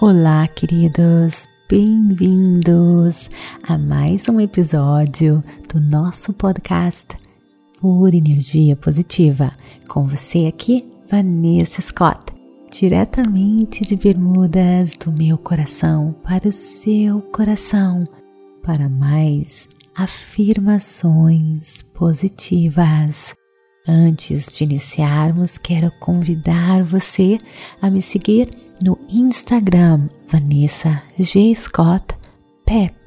Olá, queridos, bem-vindos a mais um episódio do nosso podcast Por Energia Positiva. Com você aqui, Vanessa Scott, diretamente de Bermudas, do meu coração para o seu coração, para mais afirmações positivas. Antes de iniciarmos, quero convidar você a me seguir no Instagram Vanessa G. Scott Pep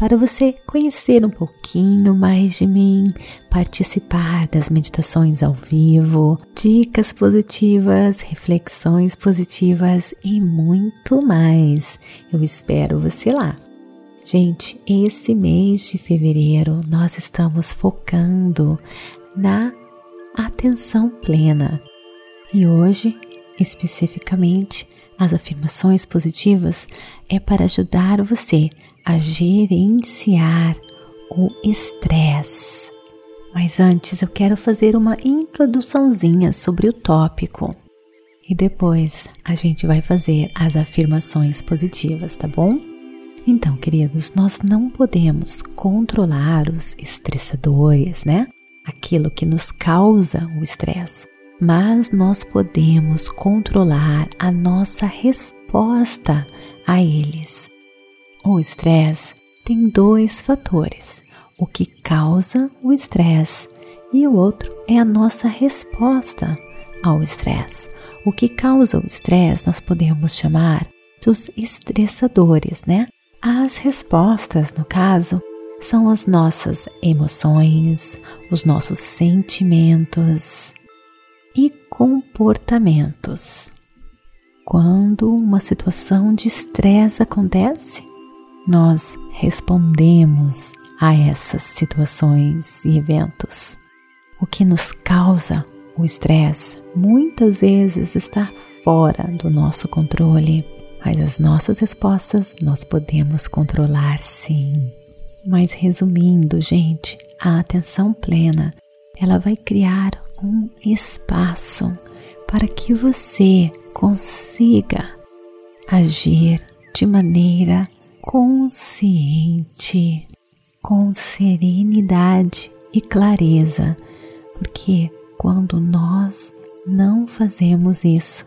para você conhecer um pouquinho mais de mim, participar das meditações ao vivo, dicas positivas, reflexões positivas e muito mais. Eu espero você lá. Gente, esse mês de fevereiro nós estamos focando na atenção plena. E hoje, especificamente, as afirmações positivas é para ajudar você a gerenciar o estresse. Mas antes eu quero fazer uma introduçãozinha sobre o tópico e depois a gente vai fazer as afirmações positivas, tá bom? Então, queridos, nós não podemos controlar os estressadores, né? Aquilo que nos causa o estresse, mas nós podemos controlar a nossa resposta a eles. O estresse tem dois fatores: o que causa o estresse e o outro é a nossa resposta ao estresse. O que causa o estresse nós podemos chamar dos estressadores, né? As respostas, no caso, são as nossas emoções, os nossos sentimentos e comportamentos. Quando uma situação de estresse acontece, nós respondemos a essas situações e eventos. O que nos causa o estresse muitas vezes está fora do nosso controle, mas as nossas respostas nós podemos controlar sim. Mas resumindo, gente, a atenção plena, ela vai criar um espaço para que você consiga agir de maneira consciente, com serenidade e clareza, porque quando nós não fazemos isso,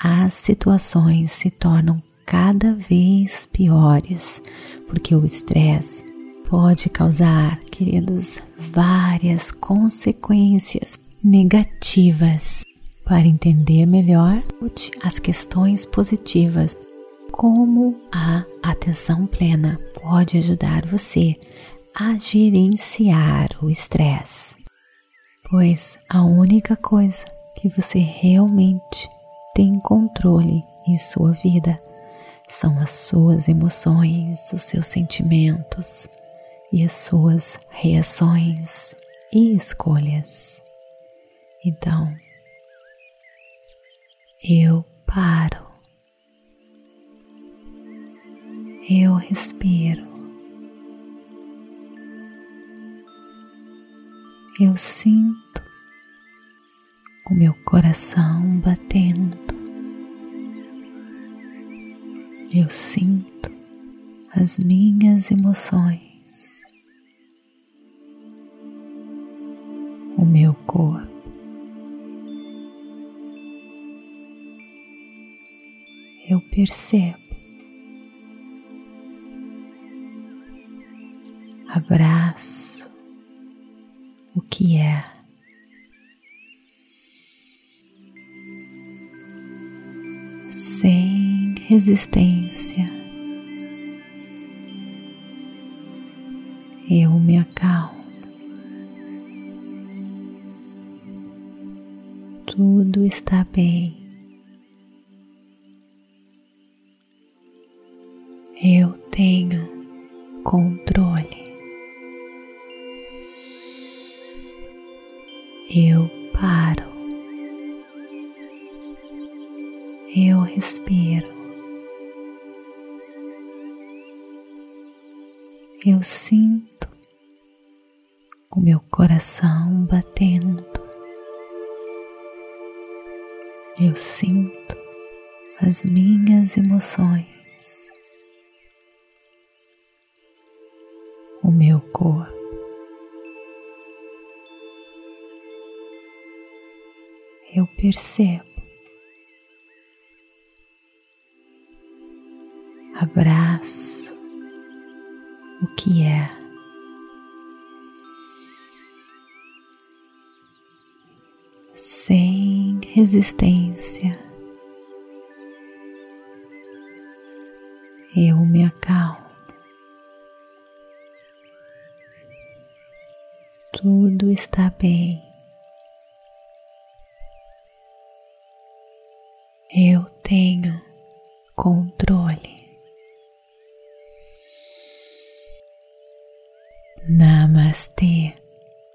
as situações se tornam cada vez piores, porque o estresse pode causar, queridos, várias consequências negativas. Para entender melhor as questões positivas, como a atenção plena pode ajudar você a gerenciar o estresse. Pois a única coisa que você realmente tem controle em sua vida são as suas emoções, os seus sentimentos e as suas reações e escolhas. Então, eu paro, eu respiro, eu sinto o meu coração batendo. Eu sinto as minhas emoções, o meu corpo. Eu percebo, abraço o que é. Sem resistência. Eu me acalmo. Tudo está bem. Eu tenho controle. Eu paro. Eu respiro. Eu sinto o meu coração batendo. Eu sinto as minhas emoções, o meu corpo. Eu percebo, abraço que é. sem resistência. Eu me acalmo. Tudo está bem. Eu tenho controle.